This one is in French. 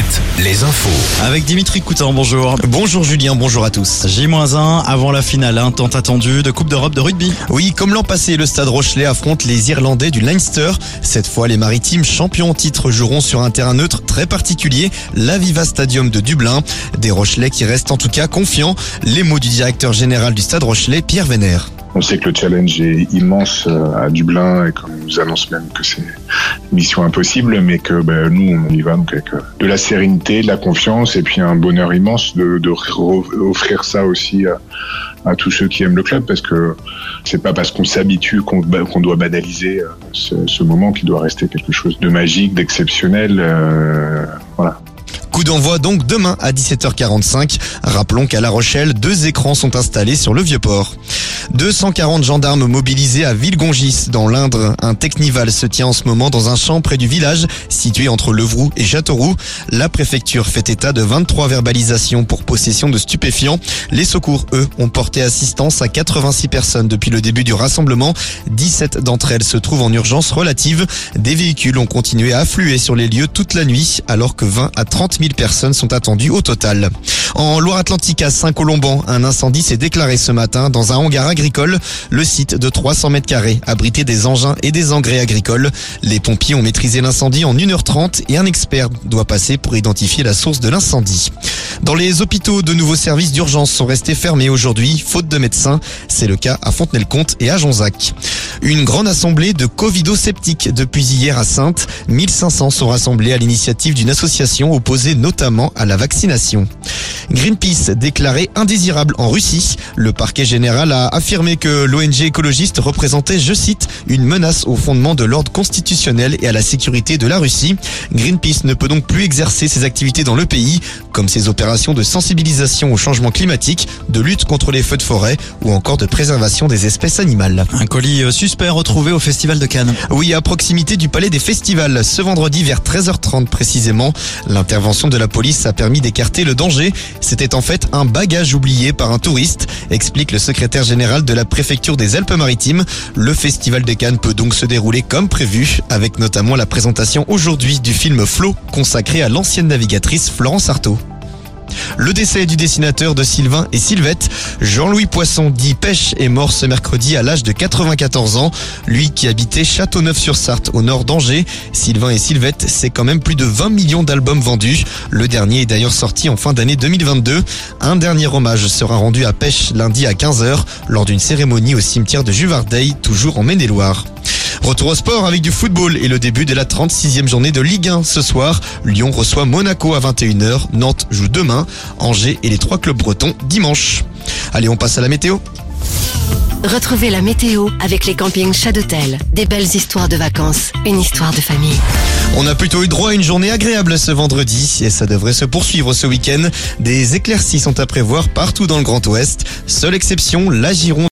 7, les infos. Avec Dimitri Coutan, bonjour. Bonjour Julien, bonjour à tous. J-1 avant la finale, un tant attendu de Coupe d'Europe de rugby. Oui, comme l'an passé, le Stade Rochelet affronte les Irlandais du Leinster. Cette fois, les Maritimes champions en titre joueront sur un terrain neutre très particulier, l'Aviva Stadium de Dublin. Des Rochelais qui restent en tout cas confiants. Les mots du directeur général du Stade Rochelet, Pierre Vénère. On sait que le challenge est immense euh, à Dublin et qu'on nous annonce même que c'est mission impossible, mais que ben, nous, on y va donc avec euh, de la sérénité, de la confiance et puis un bonheur immense de, de offrir ça aussi à, tous ceux qui aiment le club parce que c'est pas parce qu'on s'habitue qu'on qu'on doit banaliser euh, ce, ce, moment qui doit rester quelque chose de magique, d'exceptionnel. Euh, voilà. D'envoi donc demain à 17h45. Rappelons qu'à La Rochelle, deux écrans sont installés sur le Vieux-Port. 240 gendarmes mobilisés à Villegongis dans l'Indre. Un technival se tient en ce moment dans un champ près du village situé entre Levroux et Châteauroux. La préfecture fait état de 23 verbalisations pour possession de stupéfiants. Les secours, eux, ont porté assistance à 86 personnes depuis le début du rassemblement. 17 d'entre elles se trouvent en urgence relative. Des véhicules ont continué à affluer sur les lieux toute la nuit alors que 20 à 30 000 personnes sont attendues au total. En Loire-Atlantique à Saint-Colomban, un incendie s'est déclaré ce matin dans un hangar agricole. Le site de 300 mètres carrés abritait des engins et des engrais agricoles. Les pompiers ont maîtrisé l'incendie en 1h30 et un expert doit passer pour identifier la source de l'incendie. Dans les hôpitaux, de nouveaux services d'urgence sont restés fermés aujourd'hui, faute de médecins. C'est le cas à Fontenay-le-Comte et à Jonzac. Une grande assemblée de covido-sceptiques depuis hier à Sainte. 1500 sont rassemblés à l'initiative d'une association opposée notamment à la vaccination. Greenpeace déclaré indésirable en Russie. Le parquet général a affirmé que l'ONG écologiste représentait, je cite, une menace au fondement de l'ordre constitutionnel et à la sécurité de la Russie. Greenpeace ne peut donc plus exercer ses activités dans le pays, comme ses opérations de sensibilisation au changement climatique, de lutte contre les feux de forêt ou encore de préservation des espèces animales. Un colis euh, suspect retrouvé au Festival de Cannes. Oui, à proximité du Palais des Festivals, ce vendredi vers 13h30 précisément. L'intervention de la police a permis d'écarter le danger. C'était en fait un bagage oublié par un touriste, explique le secrétaire général de la préfecture des Alpes-Maritimes. Le Festival de Cannes peut donc se dérouler comme prévu, avec notamment la présentation aujourd'hui du film Flo, consacré à l'ancienne navigatrice Florence Artaud. Le décès du dessinateur de Sylvain et Sylvette, Jean-Louis Poisson dit Pêche, est mort ce mercredi à l'âge de 94 ans. Lui qui habitait Châteauneuf-sur-Sarthe au nord d'Angers. Sylvain et Sylvette, c'est quand même plus de 20 millions d'albums vendus. Le dernier est d'ailleurs sorti en fin d'année 2022. Un dernier hommage sera rendu à Pêche lundi à 15h lors d'une cérémonie au cimetière de Juvardeil, toujours en Maine-et-Loire. Retour au sport avec du football et le début de la 36e journée de Ligue 1 ce soir. Lyon reçoit Monaco à 21h, Nantes joue demain, Angers et les trois clubs bretons dimanche. Allez, on passe à la météo. Retrouvez la météo avec les campings Chadotel. Des belles histoires de vacances, une histoire de famille. On a plutôt eu droit à une journée agréable ce vendredi et ça devrait se poursuivre ce week-end. Des éclaircies sont à prévoir partout dans le Grand Ouest. Seule exception, la Gironde